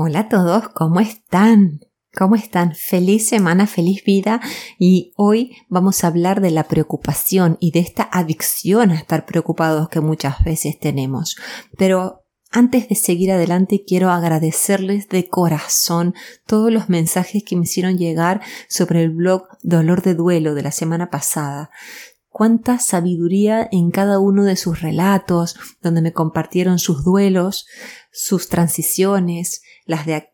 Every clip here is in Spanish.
Hola a todos, ¿cómo están? ¿Cómo están? Feliz semana, feliz vida y hoy vamos a hablar de la preocupación y de esta adicción a estar preocupados que muchas veces tenemos. Pero antes de seguir adelante quiero agradecerles de corazón todos los mensajes que me hicieron llegar sobre el blog Dolor de Duelo de la semana pasada cuánta sabiduría en cada uno de sus relatos, donde me compartieron sus duelos, sus transiciones, las de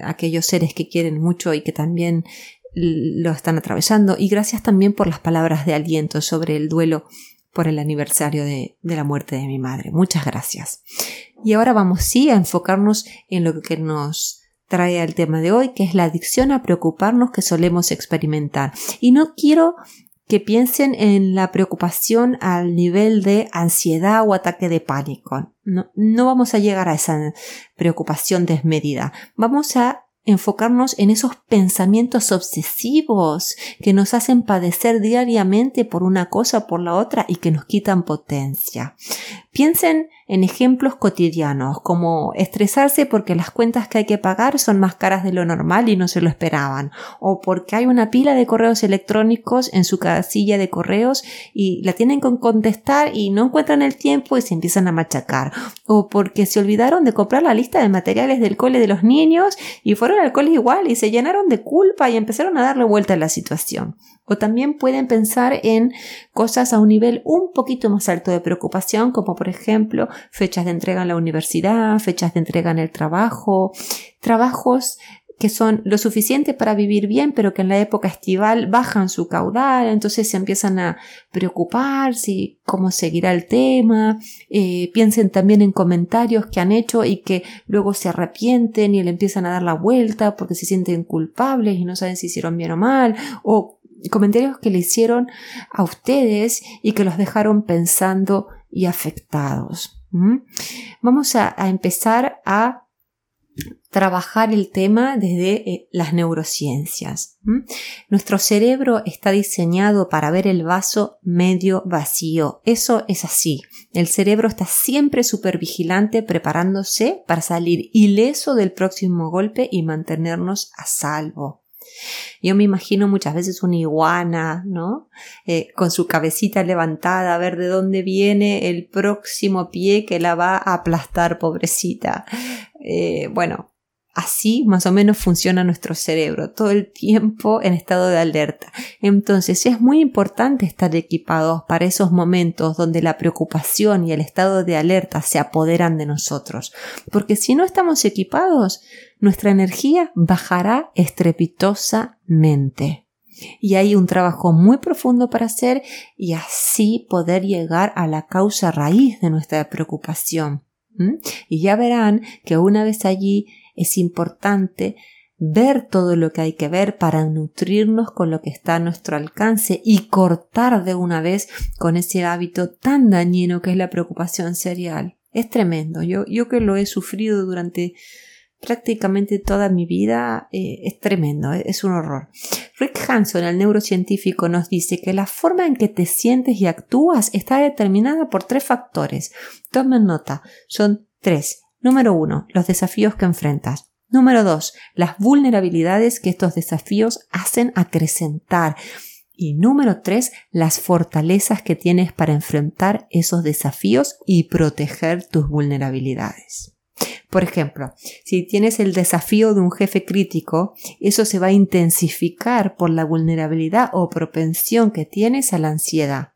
aquellos seres que quieren mucho y que también lo están atravesando, y gracias también por las palabras de aliento sobre el duelo por el aniversario de, de, la muerte de mi madre. Muchas gracias. Y ahora vamos sí a enfocarnos en lo que nos trae al tema de hoy, que es la adicción a preocuparnos que solemos experimentar. Y no quiero que piensen en la preocupación al nivel de ansiedad o ataque de pánico. No, no vamos a llegar a esa preocupación desmedida. Vamos a enfocarnos en esos pensamientos obsesivos que nos hacen padecer diariamente por una cosa por la otra y que nos quitan potencia. Piensen en ejemplos cotidianos, como estresarse porque las cuentas que hay que pagar son más caras de lo normal y no se lo esperaban, o porque hay una pila de correos electrónicos en su casilla de correos y la tienen que contestar y no encuentran el tiempo y se empiezan a machacar, o porque se olvidaron de comprar la lista de materiales del cole de los niños y fueron al cole igual y se llenaron de culpa y empezaron a darle vuelta a la situación. O también pueden pensar en cosas a un nivel un poquito más alto de preocupación, como por ejemplo fechas de entrega en la universidad, fechas de entrega en el trabajo, trabajos que son lo suficiente para vivir bien, pero que en la época estival bajan su caudal, entonces se empiezan a preocupar si cómo seguirá el tema, eh, piensen también en comentarios que han hecho y que luego se arrepienten y le empiezan a dar la vuelta porque se sienten culpables y no saben si hicieron bien o mal, o comentarios que le hicieron a ustedes y que los dejaron pensando y afectados. Vamos a, empezar a trabajar el tema desde eh, las neurociencias. Nuestro cerebro está diseñado para ver el vaso medio vacío. Eso es así. El cerebro está siempre súper vigilante preparándose para salir ileso del próximo golpe y mantenernos a salvo. Yo me imagino muchas veces una iguana, ¿no? Eh, con su cabecita levantada a ver de dónde viene el próximo pie que la va a aplastar, pobrecita. Eh, bueno, Así más o menos funciona nuestro cerebro, todo el tiempo en estado de alerta. Entonces es muy importante estar equipados para esos momentos donde la preocupación y el estado de alerta se apoderan de nosotros, porque si no estamos equipados, nuestra energía bajará estrepitosamente. Y hay un trabajo muy profundo para hacer y así poder llegar a la causa raíz de nuestra preocupación. Y ya verán que una vez allí es importante ver todo lo que hay que ver para nutrirnos con lo que está a nuestro alcance y cortar de una vez con ese hábito tan dañino que es la preocupación serial. Es tremendo. Yo, yo que lo he sufrido durante prácticamente toda mi vida eh, es tremendo, es un horror. Rick Hanson, el neurocientífico, nos dice que la forma en que te sientes y actúas está determinada por tres factores. Tomen nota, son tres. Número uno, los desafíos que enfrentas. Número dos, las vulnerabilidades que estos desafíos hacen acrecentar. Y número tres, las fortalezas que tienes para enfrentar esos desafíos y proteger tus vulnerabilidades. Por ejemplo, si tienes el desafío de un jefe crítico, eso se va a intensificar por la vulnerabilidad o propensión que tienes a la ansiedad.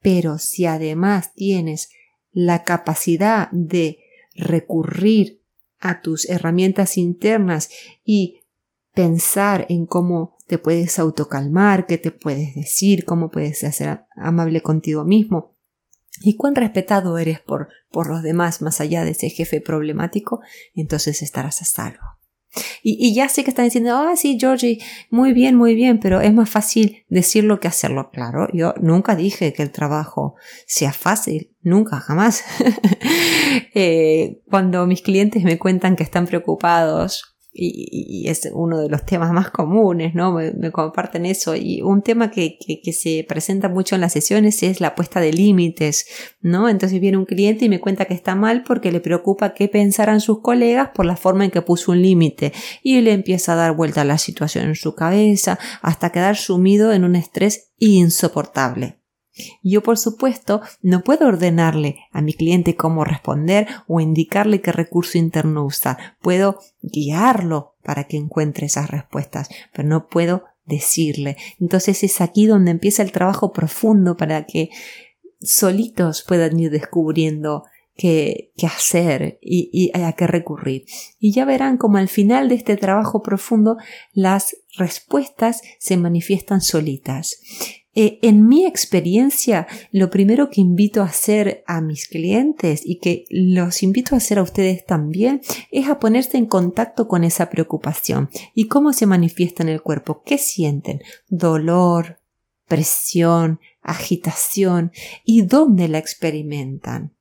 Pero si además tienes la capacidad de recurrir a tus herramientas internas y pensar en cómo te puedes autocalmar, qué te puedes decir, cómo puedes ser amable contigo mismo y cuán respetado eres por, por los demás más allá de ese jefe problemático, entonces estarás a salvo. Y, ya sé que están diciendo, ah, sí, Georgie, muy bien, muy bien, pero es más fácil decirlo que hacerlo. Claro, yo nunca dije que el trabajo sea fácil, nunca, jamás. Eh, cuando mis clientes me cuentan que están preocupados y, es uno de los temas más comunes, ¿no? Me, comparten eso. Y un tema que, que, se presenta mucho en las sesiones es la puesta de límites, ¿no? Entonces viene un cliente y me cuenta que está mal porque le preocupa qué pensarán sus colegas por la forma en que puso un límite. Y le empieza a dar vuelta a la situación en su cabeza hasta quedar sumido en un estrés insoportable. Yo, por supuesto, no puedo ordenarle a mi cliente cómo responder o indicarle qué recurso interno usar. Puedo guiarlo para que encuentre esas respuestas, pero no puedo decirle. Entonces es aquí donde empieza el trabajo profundo para que solitos puedan ir descubriendo qué, hacer y, y, a qué recurrir. Y ya verán como al final de este trabajo profundo las respuestas se manifiestan solitas. Eh, en mi experiencia, lo primero que invito a hacer a mis clientes y que los invito a hacer a ustedes también es a ponerse en contacto con esa preocupación y cómo se manifiesta en el cuerpo, qué sienten, dolor, presión, agitación y dónde la experimentan.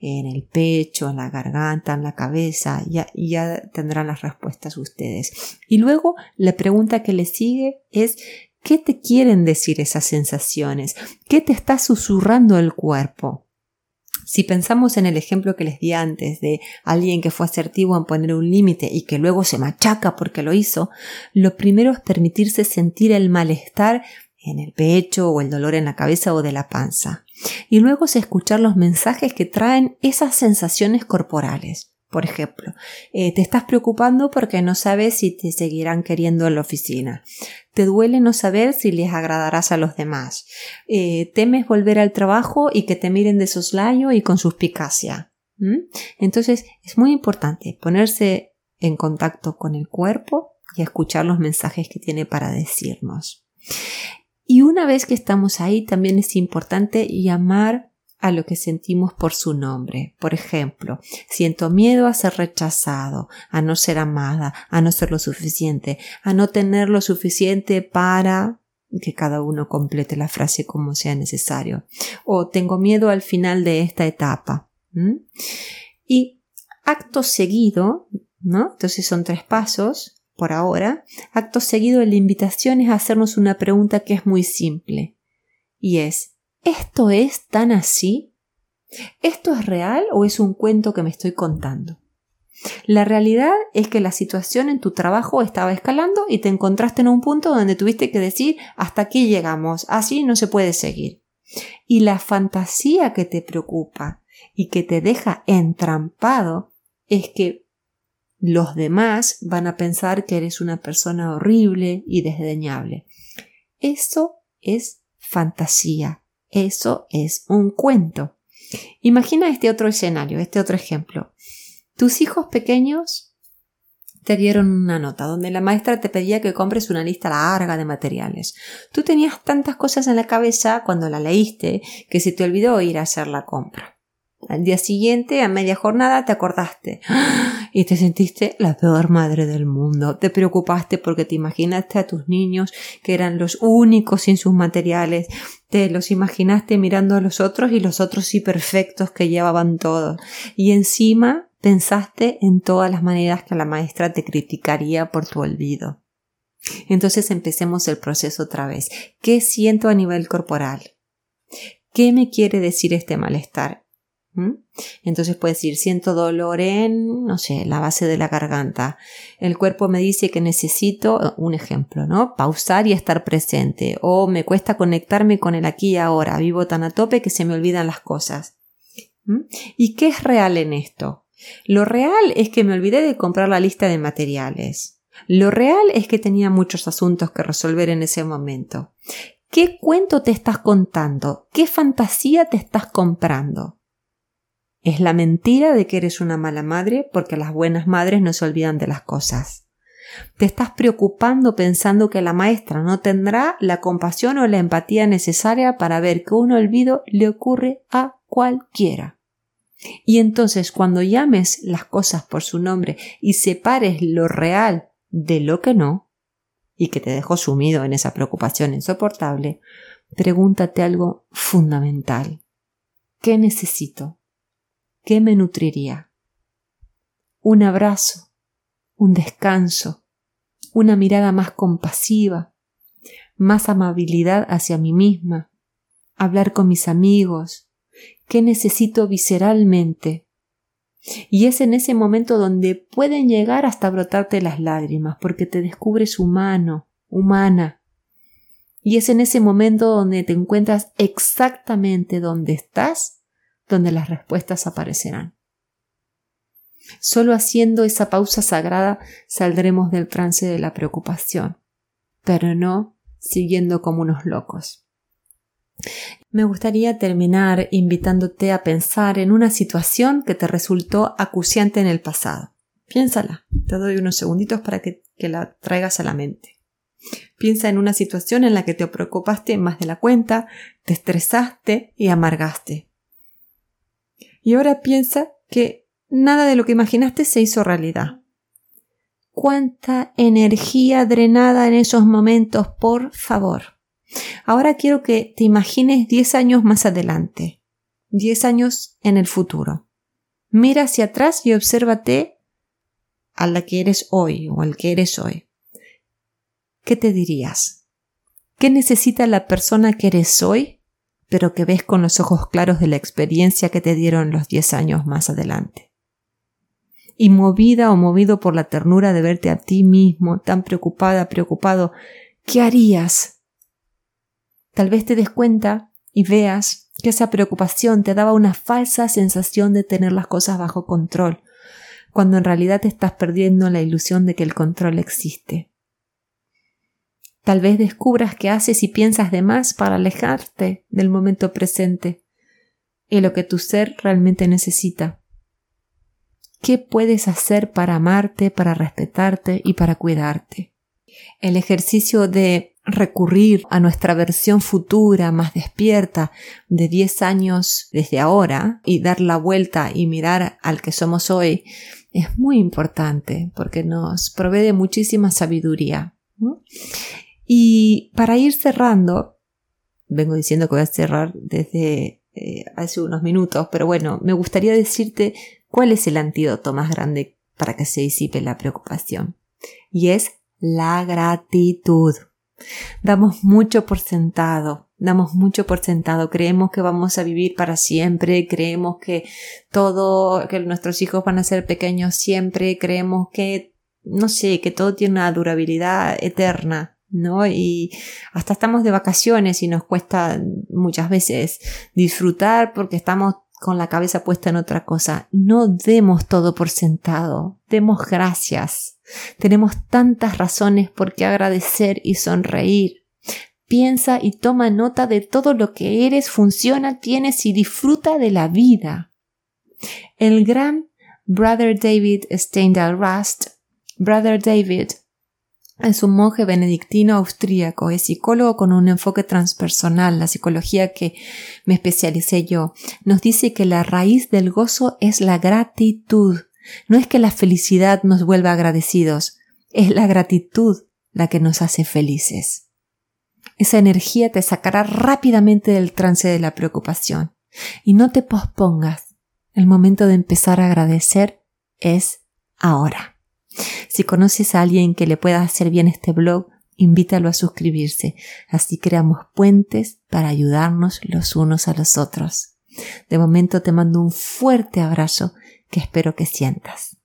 En el pecho, en la garganta, en la cabeza, ya, ya tendrán las respuestas ustedes. Y luego la pregunta que le sigue es ¿Qué te quieren decir esas sensaciones? ¿Qué te está susurrando el cuerpo? Si pensamos en el ejemplo que les di antes de alguien que fue asertivo en poner un límite y que luego se machaca porque lo hizo, lo primero es permitirse sentir el malestar en el pecho o el dolor en la cabeza o de la panza. Y luego es escuchar los mensajes que traen esas sensaciones corporales. Por ejemplo, eh, te estás preocupando porque no sabes si te seguirán queriendo en la oficina. Te duele no saber si les agradarás a los demás. Eh, temes volver al trabajo y que te miren de soslayo y con suspicacia. Entonces es muy importante ponerse en contacto con el cuerpo y escuchar los mensajes que tiene para decirnos. Y una vez que estamos ahí, también es importante llamar a lo que sentimos por su nombre. Por ejemplo, siento miedo a ser rechazado, a no ser amada, a no ser lo suficiente, a no tener lo suficiente para que cada uno complete la frase como sea necesario. O tengo miedo al final de esta etapa. Y acto seguido, ¿no? Entonces son tres pasos por ahora. Acto seguido la invitación es a hacernos una pregunta que es muy simple. Y es, ¿Esto es tan así? ¿Esto es real o es un cuento que me estoy contando? La realidad es que la situación en tu trabajo estaba escalando y te encontraste en un punto donde tuviste que decir hasta aquí llegamos, así no se puede seguir. Y la fantasía que te preocupa y que te deja entrampado es que los demás van a pensar que eres una persona horrible y desdeñable. Eso es fantasía, eso es un cuento. Imagina este otro escenario, este otro ejemplo. Tus hijos pequeños te dieron una nota donde la maestra te pedía que compres una lista larga de materiales. Tú tenías tantas cosas en la cabeza cuando la leíste que se te olvidó ir a hacer la compra. Al día siguiente, a media jornada, te acordaste y te sentiste la peor madre del mundo. Te preocupaste porque te imaginaste a tus niños que eran los únicos sin sus materiales. Te los imaginaste mirando a los otros y los otros sí perfectos que llevaban todo. Y encima pensaste en todas las maneras que la maestra te criticaría por tu olvido. Entonces empecemos el proceso otra vez. ¿Qué siento a nivel corporal? ¿Qué me quiere decir este malestar? Entonces puedes decir, siento dolor en, no sé, la base de la garganta. El cuerpo me dice que necesito, un ejemplo, ¿no? Pausar y estar presente. O me cuesta conectarme con el aquí y ahora. Vivo tan a tope que se me olvidan las cosas. ¿Y qué es real en esto? Lo real es que me olvidé de comprar la lista de materiales. Lo real es que tenía muchos asuntos que resolver en ese momento. ¿Qué cuento te estás contando? ¿Qué fantasía te estás comprando? Es la mentira de que eres una mala madre porque las buenas madres no se olvidan de las cosas. Te estás preocupando pensando que la maestra no tendrá la compasión o la empatía necesaria para ver que un olvido le ocurre a cualquiera. Y entonces cuando llames las cosas por su nombre y separes lo real de lo que no, y que te dejó sumido en esa preocupación insoportable, pregúntate algo fundamental. ¿Qué necesito? ¿Qué me nutriría? Un abrazo, un descanso, una mirada más compasiva, más amabilidad hacia mí misma, hablar con mis amigos, qué necesito visceralmente. Y es en ese momento donde pueden llegar hasta brotarte las lágrimas, porque te descubres humano, humana. Y es en ese momento donde te encuentras exactamente donde estás, donde las respuestas aparecerán. Solo haciendo esa pausa sagrada saldremos del trance de la preocupación, pero no siguiendo como unos locos. Me gustaría terminar invitándote a pensar en una situación que te resultó acuciante en el pasado. Piénsala, te doy unos segunditos para que, que, la traigas a la mente. Piensa en una situación en la que te preocupaste más de la cuenta, te estresaste y amargaste. Y ahora piensa que nada de lo que imaginaste se hizo realidad. Cuánta energía drenada en esos momentos, por favor. Ahora quiero que te imagines 10 años más adelante, 10 años en el futuro. Mira hacia atrás y obsérvate a la que eres hoy o al que eres hoy. ¿Qué te dirías? ¿Qué necesita la persona que eres hoy, pero que ves con los ojos claros de la experiencia que te dieron los 10 años más adelante? Y movida o movido por la ternura de verte a ti mismo, tan preocupada, preocupado, ¿qué harías Tal vez te des cuenta y veas que esa preocupación te daba una falsa sensación de tener las cosas bajo control, cuando en realidad te estás perdiendo la ilusión de que el control existe. Tal vez descubras que haces y piensas de más para alejarte del momento presente y lo que tu ser realmente necesita. ¿Qué puedes hacer para amarte, para respetarte y para cuidarte? El ejercicio de recurrir a nuestra versión futura más despierta de 10 años desde ahora y dar la vuelta y mirar al que somos hoy es muy importante porque nos provee muchísima sabiduría. Y para ir cerrando, vengo diciendo que voy a cerrar desde eh, hace unos minutos, pero bueno, me gustaría decirte cuál es el antídoto más grande para que se disipe la preocupación. Y es la gratitud. Damos mucho por sentado, damos mucho por sentado, creemos que vamos a vivir para siempre, creemos que todo, que nuestros hijos van a ser pequeños siempre, creemos que, no sé, que todo tiene una durabilidad eterna, ¿no? Y hasta estamos de vacaciones y nos cuesta muchas veces disfrutar porque estamos con la cabeza puesta en otra cosa. No demos todo por sentado, demos gracias. Tenemos tantas razones por qué agradecer y sonreír. Piensa y toma nota de todo lo que eres, funciona, tienes y disfruta de la vida. El gran Brother David Steindal Rust, Brother David es un monje benedictino austríaco, es psicólogo con un enfoque transpersonal, la psicología que me especialicé yo. Nos dice que la raíz del gozo es la gratitud. No es que la felicidad nos vuelva agradecidos, es la gratitud la que nos hace felices. Esa energía te sacará rápidamente del trance de la preocupación. Y no te pospongas. El momento de empezar a agradecer es ahora. Si conoces a alguien que le pueda hacer bien este blog, invítalo a suscribirse. Así creamos puentes para ayudarnos los unos a los otros. De momento te mando un fuerte abrazo que espero que sientas.